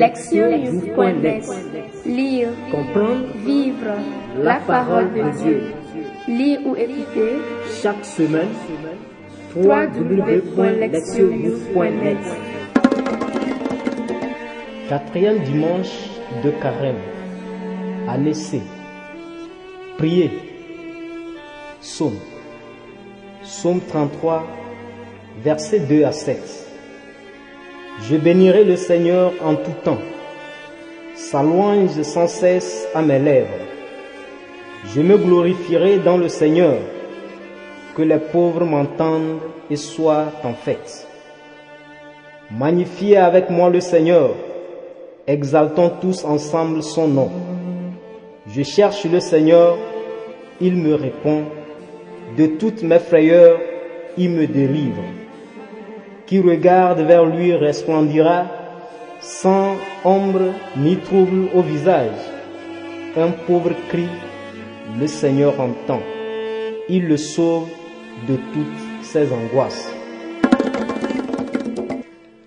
Lectionnews.net Lire, Comprendre vivre la parole de Dieu. Lire ou écouter chaque semaine www.lectionnews.net Quatrième dimanche de carême. Année C. Priez. Psaume. Psaume 33, versets 2 à 7. Je bénirai le Seigneur en tout temps. Sa louange sans cesse à mes lèvres. Je me glorifierai dans le Seigneur. Que les pauvres m'entendent et soient en fête. Magnifiez avec moi le Seigneur. Exaltons tous ensemble son nom. Je cherche le Seigneur, il me répond. De toutes mes frayeurs, il me délivre. Qui regarde vers lui resplendira, sans ombre ni trouble au visage. Un pauvre cri, le Seigneur entend. Il le sauve de toutes ses angoisses.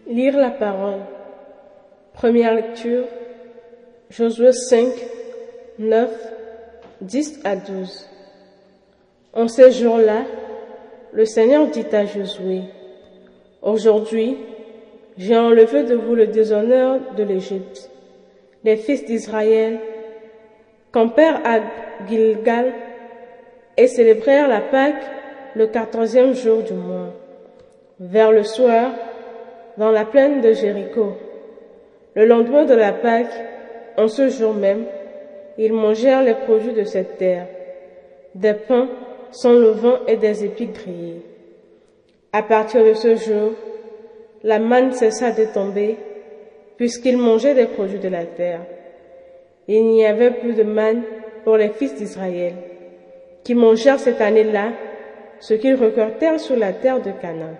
Lire la parole. Première lecture. Josué 5, 9, 10 à 12. En ces jours-là, le Seigneur dit à Josué, Aujourd'hui, j'ai enlevé de vous le déshonneur de l'Égypte. Les fils d'Israël campèrent à Gilgal et célébrèrent la Pâque le quatorzième jour du mois. Vers le soir, dans la plaine de Jéricho, le lendemain de la Pâque, en ce jour même, ils mangèrent les produits de cette terre, des pains sans levain et des épis grillés. À partir de ce jour, la manne cessa de tomber, puisqu'ils mangeaient des produits de la terre. Il n'y avait plus de manne pour les fils d'Israël, qui mangèrent cette année-là ce qu'ils recueillèrent sur la terre de Canaan.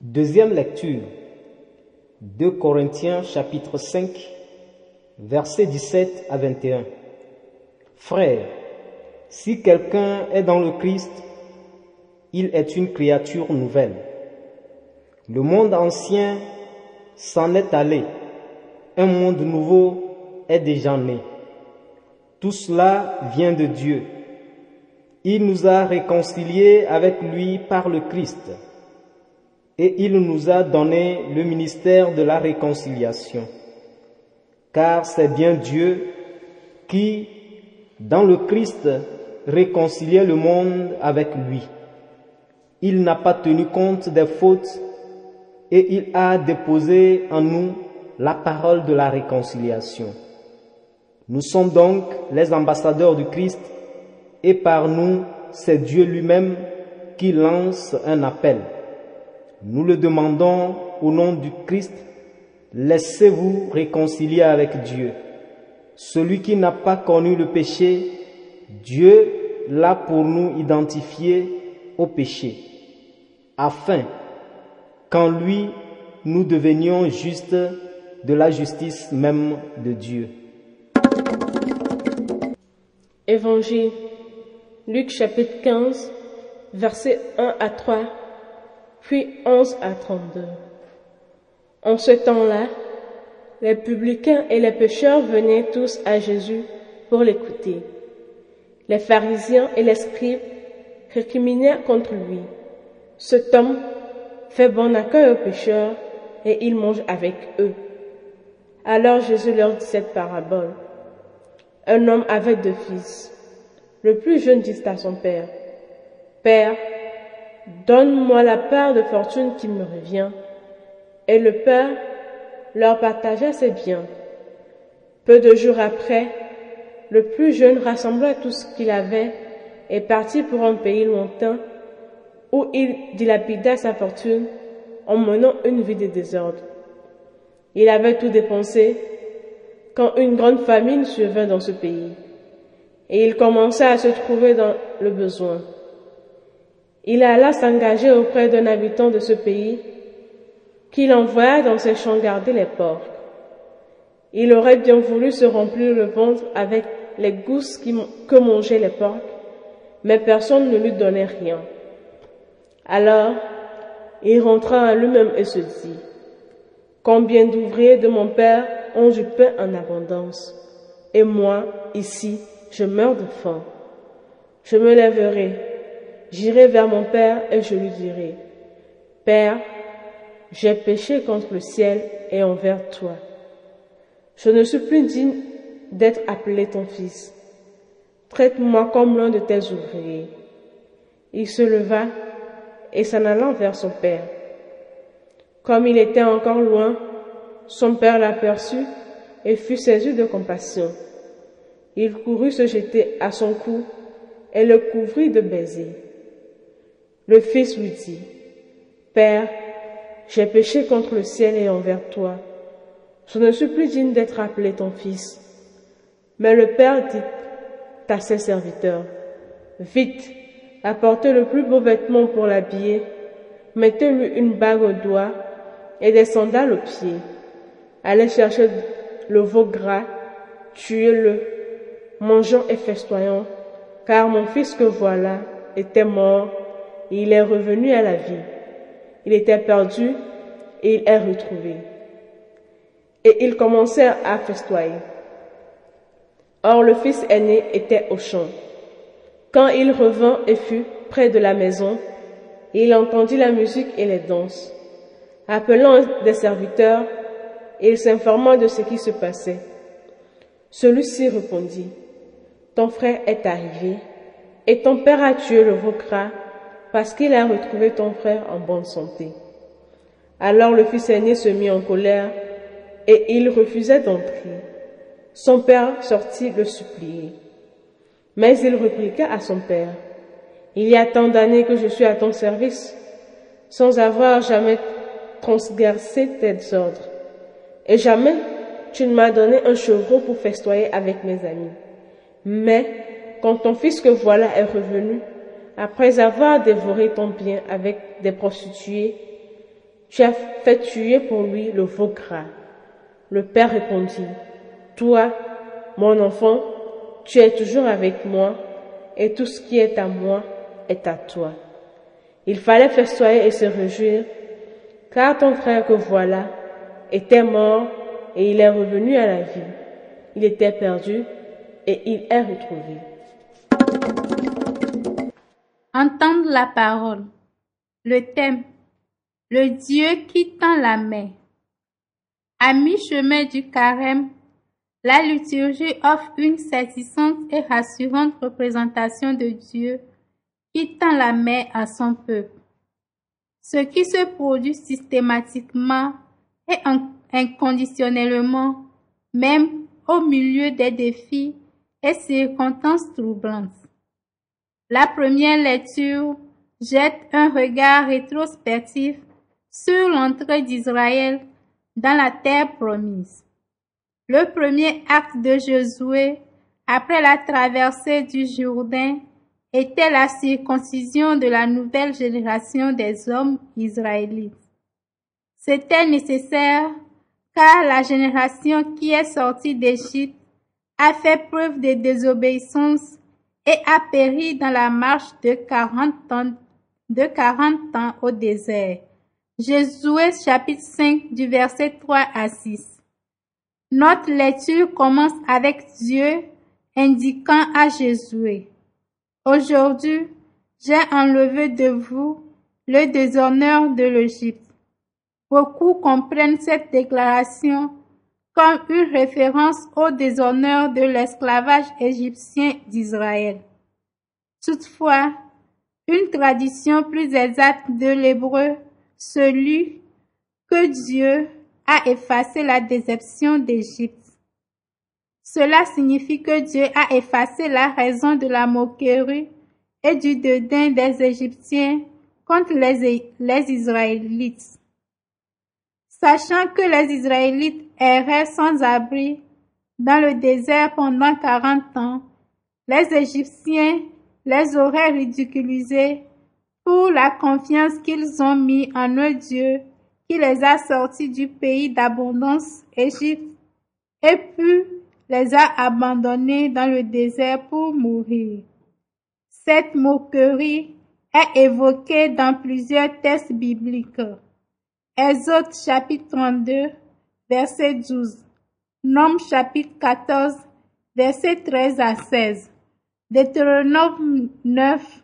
Deuxième lecture. 2 Corinthiens chapitre 5, versets 17 à 21. Frères, si quelqu'un est dans le Christ, il est une créature nouvelle. Le monde ancien s'en est allé, un monde nouveau est déjà né. Tout cela vient de Dieu. Il nous a réconciliés avec lui par le Christ et il nous a donné le ministère de la réconciliation. Car c'est bien Dieu qui, dans le Christ, réconciliait le monde avec lui. Il n'a pas tenu compte des fautes et il a déposé en nous la parole de la réconciliation. Nous sommes donc les ambassadeurs du Christ et par nous, c'est Dieu lui-même qui lance un appel. Nous le demandons au nom du Christ, laissez-vous réconcilier avec Dieu. Celui qui n'a pas connu le péché, Dieu l'a pour nous identifié au péché, afin qu'en lui nous devenions justes de la justice même de Dieu. Évangile, Luc chapitre 15, versets 1 à 3, puis 11 à 32. En ce temps-là, les publicains et les pécheurs venaient tous à Jésus pour l'écouter. Les pharisiens et les scribes récriminaient contre lui. Cet homme fait bon accueil aux pécheurs et il mange avec eux. Alors Jésus leur dit cette parabole. Un homme avait deux fils. Le plus jeune dit à son père, Père, donne-moi la part de fortune qui me revient. Et le père leur partagea ses biens. Peu de jours après, le plus jeune rassembla tout ce qu'il avait et partit pour un pays lointain où il dilapida sa fortune en menant une vie de désordre. Il avait tout dépensé quand une grande famine survint dans ce pays et il commença à se trouver dans le besoin. Il alla s'engager auprès d'un habitant de ce pays qu'il envoya dans ses champs garder les porcs. Il aurait bien voulu se remplir le ventre avec les gousses que mangeaient les porcs, mais personne ne lui donnait rien. Alors, il rentra à lui-même et se dit, Combien d'ouvriers de mon père ont du pain en abondance, et moi, ici, je meurs de faim. Je me lèverai, j'irai vers mon père et je lui dirai, Père, j'ai péché contre le ciel et envers toi. Je ne suis plus digne d'être appelé ton fils. Traite-moi comme l'un de tes ouvriers. Il se leva et s'en allant vers son père. Comme il était encore loin, son père l'aperçut et fut saisi de compassion. Il courut se jeter à son cou et le couvrit de baisers. Le fils lui dit, Père, j'ai péché contre le ciel et envers toi. Je ne suis plus digne d'être appelé ton fils. Mais le père dit à ses serviteurs, Vite, apportez le plus beau vêtement pour l'habiller, mettez-lui une bague au doigt et des sandales aux pieds. Allez chercher le veau gras, tuez-le, mangeons et festoyons, car mon fils que voilà était mort et il est revenu à la vie. Il était perdu et il est retrouvé. Et ils commencèrent à festoyer. Or le fils aîné était au champ. Quand il revint et fut près de la maison, il entendit la musique et les danses. Appelant des serviteurs, il s'informa de ce qui se passait. Celui-ci répondit, Ton frère est arrivé, et ton père a tué le veau parce qu'il a retrouvé ton frère en bonne santé. Alors le fils aîné se mit en colère et il refusait d'entrer. Son père sortit le supplier. Mais il répliqua à son père, Il y a tant d'années que je suis à ton service, sans avoir jamais transgressé tes ordres. Et jamais tu ne m'as donné un chevreau pour festoyer avec mes amis. Mais quand ton fils que voilà est revenu, après avoir dévoré ton bien avec des prostituées, tu as fait tuer pour lui le veau gras. Le père répondit, Toi, mon enfant, tu es toujours avec moi, et tout ce qui est à moi est à toi. Il fallait festoyer et se réjouir, car ton frère que voilà était mort et il est revenu à la vie. Il était perdu et il est retrouvé. Entendre la parole. Le thème. Le Dieu qui tend la main. À mi-chemin du carême, la liturgie offre une saisissante et rassurante représentation de Dieu qui tend la main à son peuple. Ce qui se produit systématiquement et inconditionnellement, même au milieu des défis et circonstances troublantes. La première lecture jette un regard rétrospectif sur l'entrée d'Israël dans la terre promise. Le premier acte de Josué après la traversée du Jourdain était la circoncision de la nouvelle génération des hommes israélites. C'était nécessaire car la génération qui est sortie d'Égypte a fait preuve de désobéissance et a péri dans la marche de quarante ans, de 40 ans au désert. Josué chapitre 5 du verset 3 à 6. Notre lecture commence avec Dieu indiquant à Josué, Aujourd'hui, j'ai enlevé de vous le déshonneur de l'Égypte. Beaucoup comprennent cette déclaration comme une référence au déshonneur de l'esclavage égyptien d'Israël. Toutefois, une tradition plus exacte de l'hébreu, celui que Dieu a effacé la déception d'Égypte. Cela signifie que Dieu a effacé la raison de la moquerie et du dédain des Égyptiens contre les, les Israélites. Sachant que les Israélites erraient sans abri dans le désert pendant quarante ans, les Égyptiens les auraient ridiculisés pour la confiance qu'ils ont mis en eux Dieu qui les a sortis du pays d'abondance Égypte et puis les a abandonnés dans le désert pour mourir. Cette moquerie est évoquée dans plusieurs textes bibliques. Exode chapitre 32, verset 12. Nom chapitre 14, verset 13 à 16. Deutéronome 9,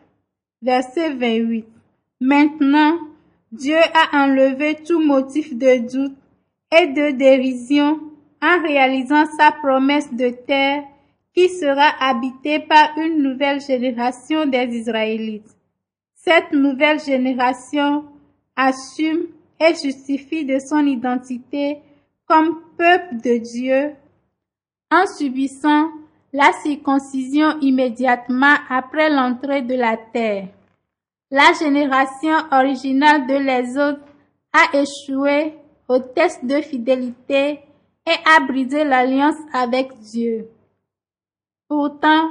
verset 28. Maintenant, Dieu a enlevé tout motif de doute et de dérision en réalisant sa promesse de terre qui sera habitée par une nouvelle génération des Israélites. Cette nouvelle génération assume et justifie de son identité comme peuple de Dieu en subissant la circoncision immédiatement après l'entrée de la terre. La génération originale de les autres a échoué au test de fidélité et a brisé l'alliance avec Dieu. Pourtant,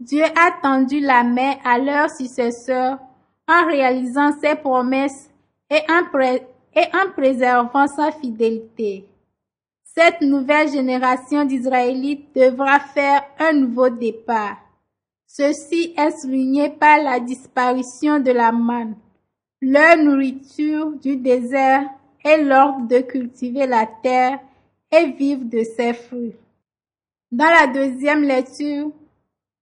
Dieu a tendu la main à leurs successeurs en réalisant ses promesses et en, et en préservant sa fidélité. Cette nouvelle génération d'Israélites devra faire un nouveau départ. Ceci est souligné par la disparition de la manne, leur nourriture du désert et l'ordre de cultiver la terre et vivre de ses fruits. Dans la deuxième lecture,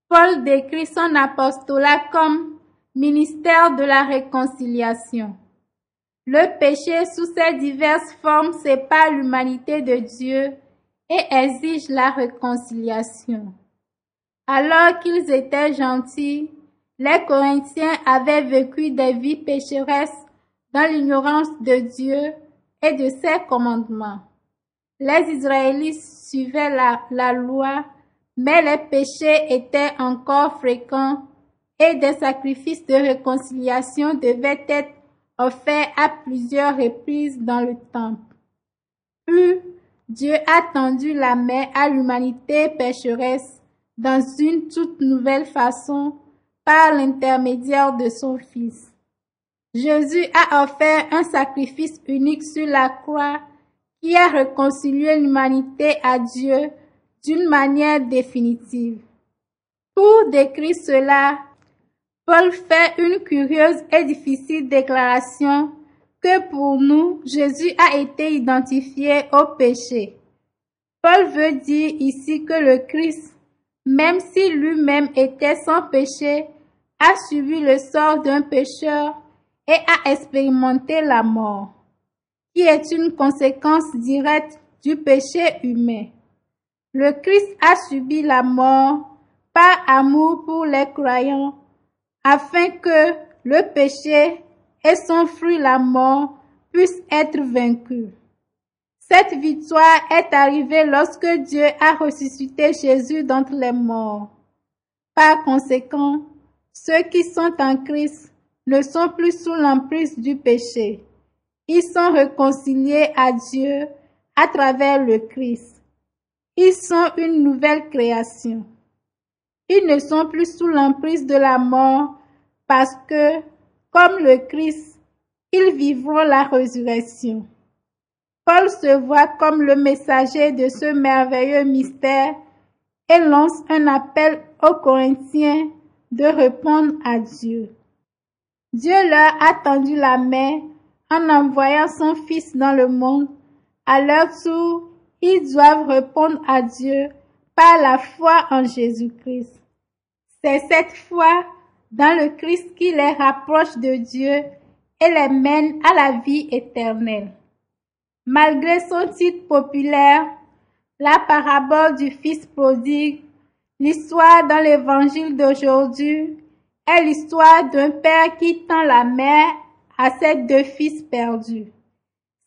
Paul décrit son apostolat comme ministère de la réconciliation. Le péché sous ses diverses formes sépare l'humanité de Dieu et exige la réconciliation. Alors qu'ils étaient gentils, les Corinthiens avaient vécu des vies pécheresses dans l'ignorance de Dieu et de ses commandements. Les Israélites suivaient la, loi, mais les péchés étaient encore fréquents et des sacrifices de réconciliation devaient être offerts à plusieurs reprises dans le temple. Puis, Dieu a tendu la main à l'humanité pécheresse dans une toute nouvelle façon par l'intermédiaire de son Fils. Jésus a offert un sacrifice unique sur la croix qui a réconcilié l'humanité à Dieu d'une manière définitive. Pour décrire cela, Paul fait une curieuse et difficile déclaration que pour nous, Jésus a été identifié au péché. Paul veut dire ici que le Christ, même si lui-même était sans péché, a subi le sort d'un pécheur et a expérimenté la mort, qui est une conséquence directe du péché humain. Le Christ a subi la mort par amour pour les croyants, afin que le péché et son fruit la mort puissent être vaincus. Cette victoire est arrivée lorsque Dieu a ressuscité Jésus d'entre les morts. Par conséquent, ceux qui sont en Christ ne sont plus sous l'emprise du péché. Ils sont réconciliés à Dieu à travers le Christ. Ils sont une nouvelle création. Ils ne sont plus sous l'emprise de la mort parce que, comme le Christ, ils vivront la résurrection. Paul se voit comme le messager de ce merveilleux mystère et lance un appel aux Corinthiens de répondre à Dieu. Dieu leur a tendu la main en envoyant son Fils dans le monde. À leur tour, ils doivent répondre à Dieu par la foi en Jésus-Christ. C'est cette foi dans le Christ qui les rapproche de Dieu et les mène à la vie éternelle. Malgré son titre populaire, la parabole du Fils prodigue, l'histoire dans l'évangile d'aujourd'hui est l'histoire d'un père qui tend la main à ses deux fils perdus.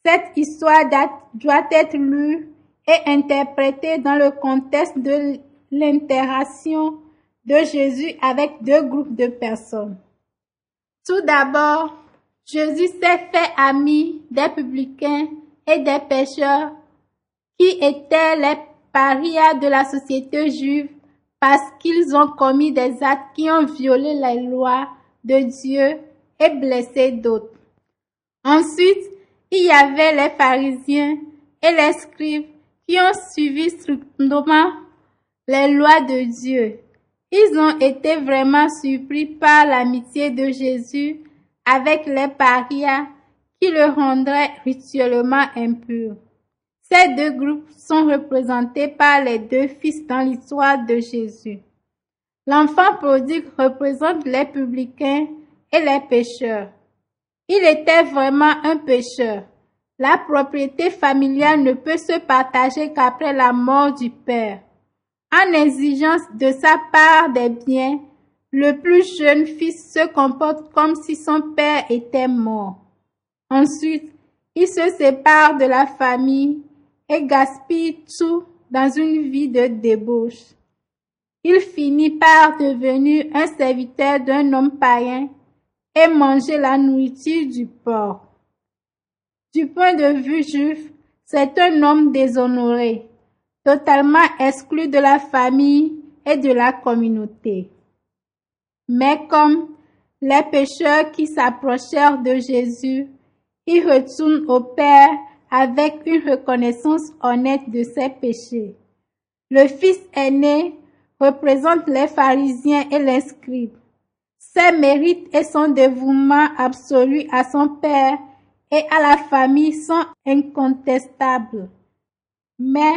Cette histoire doit être lue et interprétée dans le contexte de l'interaction de Jésus avec deux groupes de personnes. Tout d'abord, Jésus s'est fait ami des publicains et des pécheurs qui étaient les parias de la société juive parce qu'ils ont commis des actes qui ont violé les lois de Dieu et blessé d'autres. Ensuite, il y avait les pharisiens et les scribes qui ont suivi strictement les lois de Dieu. Ils ont été vraiment surpris par l'amitié de Jésus avec les parias qui le rendrait rituellement impur. Ces deux groupes sont représentés par les deux fils dans l'histoire de Jésus. L'enfant prodigue représente les publicains et les pécheurs. Il était vraiment un pécheur. La propriété familiale ne peut se partager qu'après la mort du père. En exigence de sa part des biens, le plus jeune fils se comporte comme si son père était mort. Ensuite, il se sépare de la famille et gaspille tout dans une vie de débauche. Il finit par devenir un serviteur d'un homme païen et manger la nourriture du porc. Du point de vue juif, c'est un homme déshonoré, totalement exclu de la famille et de la communauté. Mais comme les pécheurs qui s'approchèrent de Jésus, il retourne au Père avec une reconnaissance honnête de ses péchés. Le fils aîné représente les pharisiens et les scribes. Ses mérites et son dévouement absolu à son Père et à la famille sont incontestables. Mais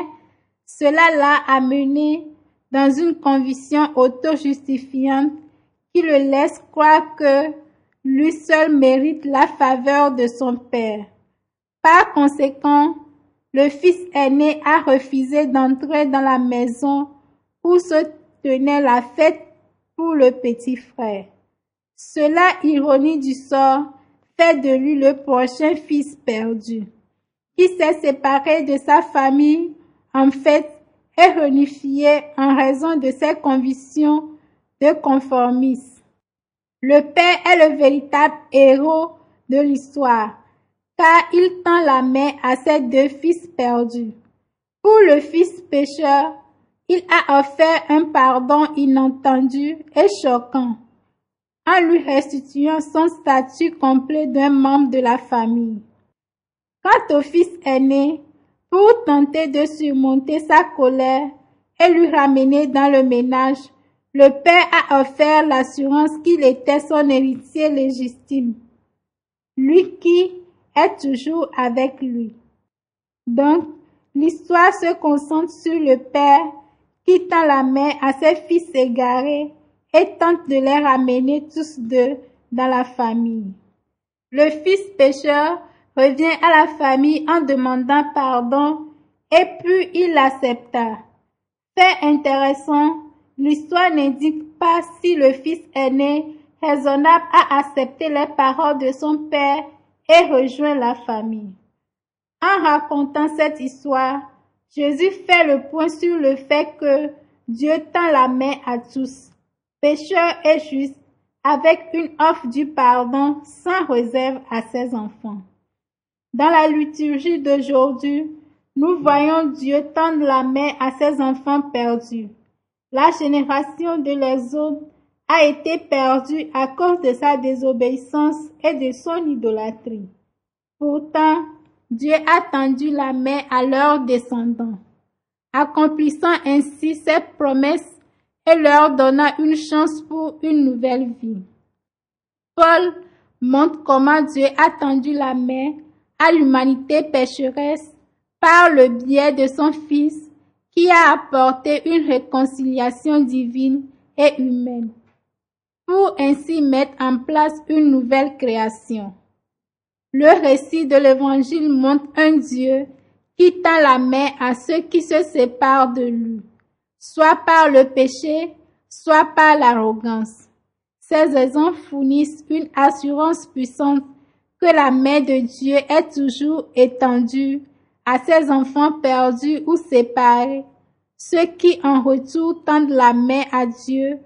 cela l'a amené dans une conviction auto-justifiante qui le laisse croire que lui seul mérite la faveur de son père. Par conséquent, le fils aîné a refusé d'entrer dans la maison où se tenait la fête pour le petit frère. Cela, ironie du sort, fait de lui le prochain fils perdu, qui s'est séparé de sa famille, en fait, est réunifié en raison de ses convictions de conformisme. Le père est le véritable héros de l'histoire, car il tend la main à ses deux fils perdus. Pour le fils pécheur, il a offert un pardon inentendu et choquant, en lui restituant son statut complet d'un membre de la famille. Quant au fils aîné, pour tenter de surmonter sa colère et lui ramener dans le ménage, le père a offert l'assurance qu'il était son héritier légitime, lui qui est toujours avec lui. Donc, l'histoire se concentre sur le père qui tend la main à ses fils égarés et tente de les ramener tous deux dans la famille. Le fils pécheur revient à la famille en demandant pardon et puis il l'accepta. Fait intéressant, L'histoire n'indique pas si le fils aîné raisonnable a accepté les paroles de son père et rejoint la famille. En racontant cette histoire, Jésus fait le point sur le fait que Dieu tend la main à tous, pécheurs et justes, avec une offre du pardon sans réserve à ses enfants. Dans la liturgie d'aujourd'hui, nous voyons Dieu tendre la main à ses enfants perdus. La génération de l'exode a été perdue à cause de sa désobéissance et de son idolâtrie. Pourtant, Dieu a tendu la main à leurs descendants, accomplissant ainsi ses promesses et leur donnant une chance pour une nouvelle vie. Paul montre comment Dieu a tendu la main à l'humanité pécheresse par le biais de son Fils qui a apporté une réconciliation divine et humaine, pour ainsi mettre en place une nouvelle création. Le récit de l'Évangile montre un Dieu qui tend la main à ceux qui se séparent de lui, soit par le péché, soit par l'arrogance. Ces exemples fournissent une assurance puissante que la main de Dieu est toujours étendue à ses enfants perdus ou séparés, ceux qui en retour tendent la main à Dieu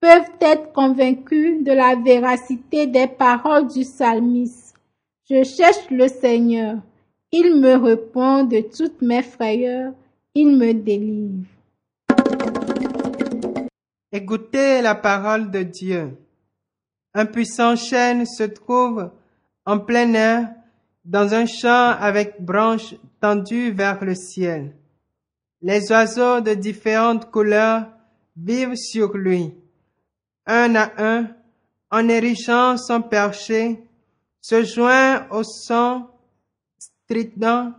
peuvent être convaincus de la véracité des paroles du psalmiste. Je cherche le Seigneur. Il me répond de toutes mes frayeurs. Il me délivre. Écoutez la parole de Dieu. Un puissant chêne se trouve en plein air dans un champ avec branches tendues vers le ciel. Les oiseaux de différentes couleurs vivent sur lui, un à un, en érigant son perché se joint au son strident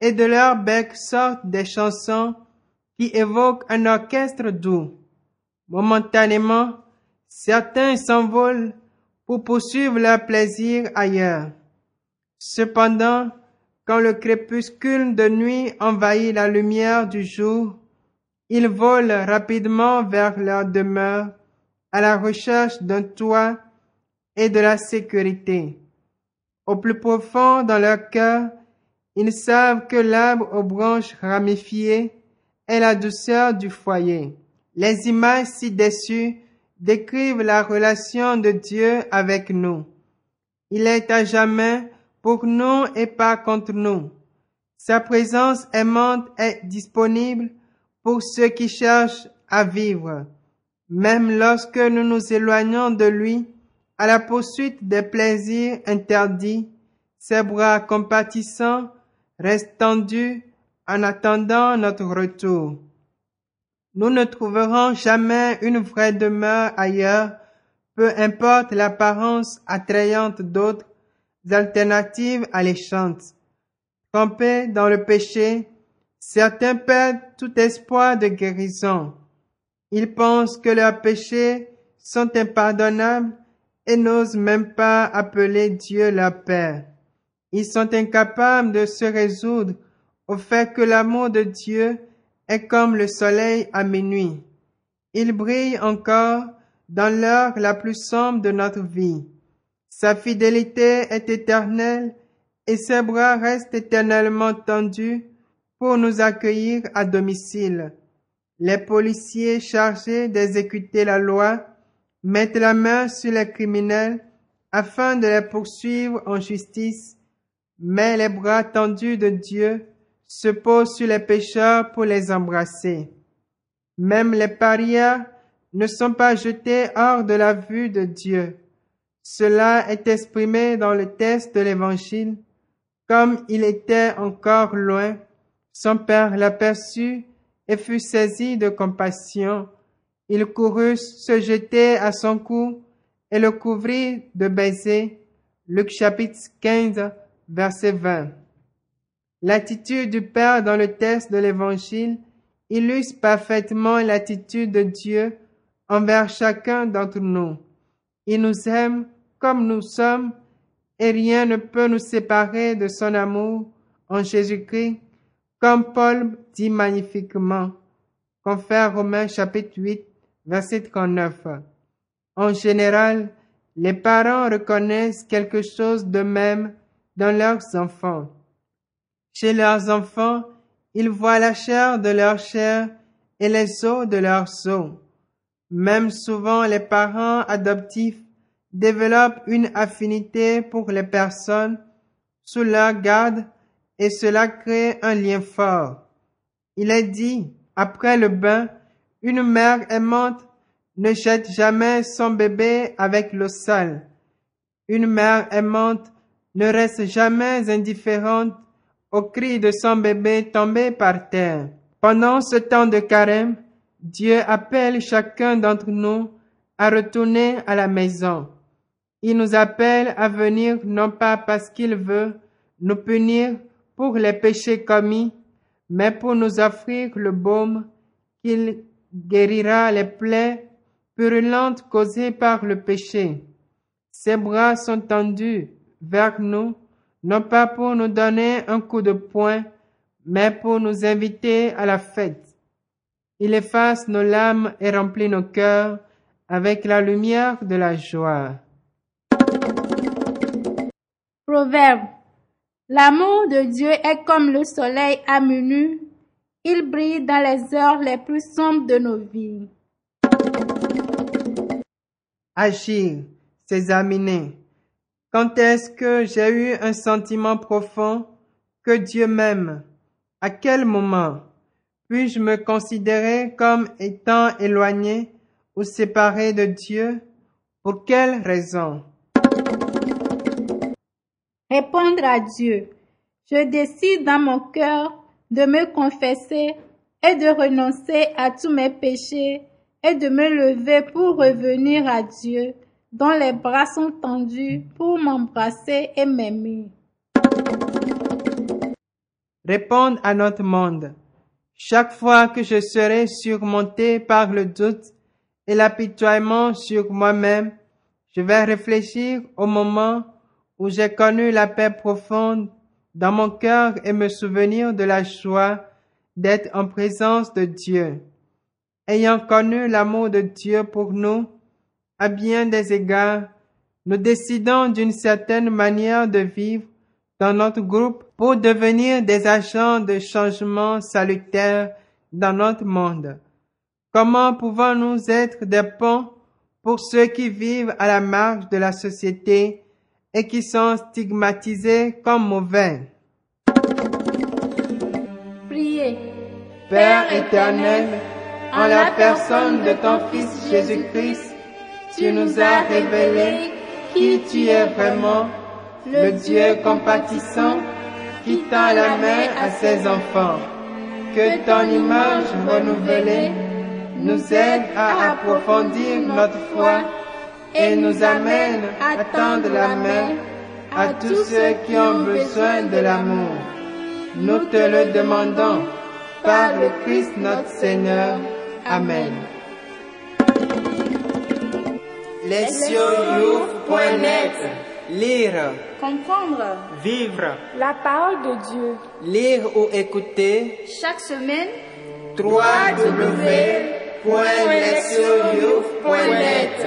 et de leur bec sortent des chansons qui évoquent un orchestre doux. Momentanément, certains s'envolent pour poursuivre leur plaisir ailleurs. Cependant, quand le crépuscule de nuit envahit la lumière du jour, ils volent rapidement vers leur demeure à la recherche d'un toit et de la sécurité. Au plus profond dans leur cœur, ils savent que l'arbre aux branches ramifiées est la douceur du foyer. Les images ci-dessus décrivent la relation de Dieu avec nous. Il est à jamais pour nous et pas contre nous. Sa présence aimante est disponible pour ceux qui cherchent à vivre. Même lorsque nous nous éloignons de lui à la poursuite des plaisirs interdits, ses bras compatissants restent tendus en attendant notre retour. Nous ne trouverons jamais une vraie demeure ailleurs, peu importe l'apparence attrayante d'autres alternatives alléchantes. Trompés dans le péché, certains perdent tout espoir de guérison. Ils pensent que leurs péchés sont impardonnables et n'osent même pas appeler Dieu leur Père. Ils sont incapables de se résoudre au fait que l'amour de Dieu est comme le soleil à minuit. Il brille encore dans l'heure la plus sombre de notre vie. Sa fidélité est éternelle et ses bras restent éternellement tendus pour nous accueillir à domicile. Les policiers chargés d'exécuter la loi mettent la main sur les criminels afin de les poursuivre en justice, mais les bras tendus de Dieu se posent sur les pécheurs pour les embrasser. Même les parias ne sont pas jetés hors de la vue de Dieu. Cela est exprimé dans le texte de l'Évangile. Comme il était encore loin, son père l'aperçut et fut saisi de compassion. Il courut se jeter à son cou et le couvrit de baisers. Luc chapitre 15, verset 20. L'attitude du Père dans le texte de l'Évangile illustre parfaitement l'attitude de Dieu envers chacun d'entre nous. Il nous aime comme nous sommes et rien ne peut nous séparer de son amour en Jésus-Christ, comme Paul dit magnifiquement. Confère Romains chapitre 8, verset 39. En général, les parents reconnaissent quelque chose de même dans leurs enfants. Chez leurs enfants, ils voient la chair de leur chair et les os de leurs os. Même souvent les parents adoptifs développent une affinité pour les personnes sous leur garde et cela crée un lien fort. Il est dit, après le bain, une mère aimante ne jette jamais son bébé avec l'eau sale. Une mère aimante ne reste jamais indifférente au cri de son bébé tombé par terre. Pendant ce temps de carême, Dieu appelle chacun d'entre nous à retourner à la maison. Il nous appelle à venir non pas parce qu'il veut nous punir pour les péchés commis, mais pour nous offrir le baume qu'il guérira les plaies purulentes causées par le péché. Ses bras sont tendus vers nous, non pas pour nous donner un coup de poing, mais pour nous inviter à la fête. Il efface nos larmes et remplit nos cœurs avec la lumière de la joie. Proverbe. L'amour de Dieu est comme le soleil à minuit. Il brille dans les heures les plus sombres de nos vies. Agir, s'examiner. Quand est-ce que j'ai eu un sentiment profond que Dieu m'aime? À quel moment? Puis-je me considérer comme étant éloigné ou séparé de Dieu? Pour quelle raison? Répondre à Dieu. Je décide dans mon cœur de me confesser et de renoncer à tous mes péchés et de me lever pour revenir à Dieu dont les bras sont tendus pour m'embrasser et m'aimer. Répondre à notre monde. Chaque fois que je serai surmonté par le doute et l'apitoiement sur moi-même, je vais réfléchir au moment où j'ai connu la paix profonde dans mon cœur et me souvenir de la joie d'être en présence de Dieu. Ayant connu l'amour de Dieu pour nous, à bien des égards, nous décidons d'une certaine manière de vivre dans notre groupe pour devenir des agents de changement salutaire dans notre monde. Comment pouvons-nous être des ponts pour ceux qui vivent à la marge de la société et qui sont stigmatisés comme mauvais? Priez. Père éternel, en la personne de ton Fils Jésus-Christ, tu nous as révélé qui tu es vraiment, le Dieu compatissant qui tend la main à ses enfants. Que ton image renouvelée nous aide à approfondir notre foi et nous amène à tendre la main à tous ceux qui ont besoin de l'amour. Nous te le demandons par le Christ notre Seigneur. Amen. Lesioyou.net Lire, Comprendre. Vivre, la parole de Dieu. Lire ou écouter. Chaque semaine. Www.lesioyou.net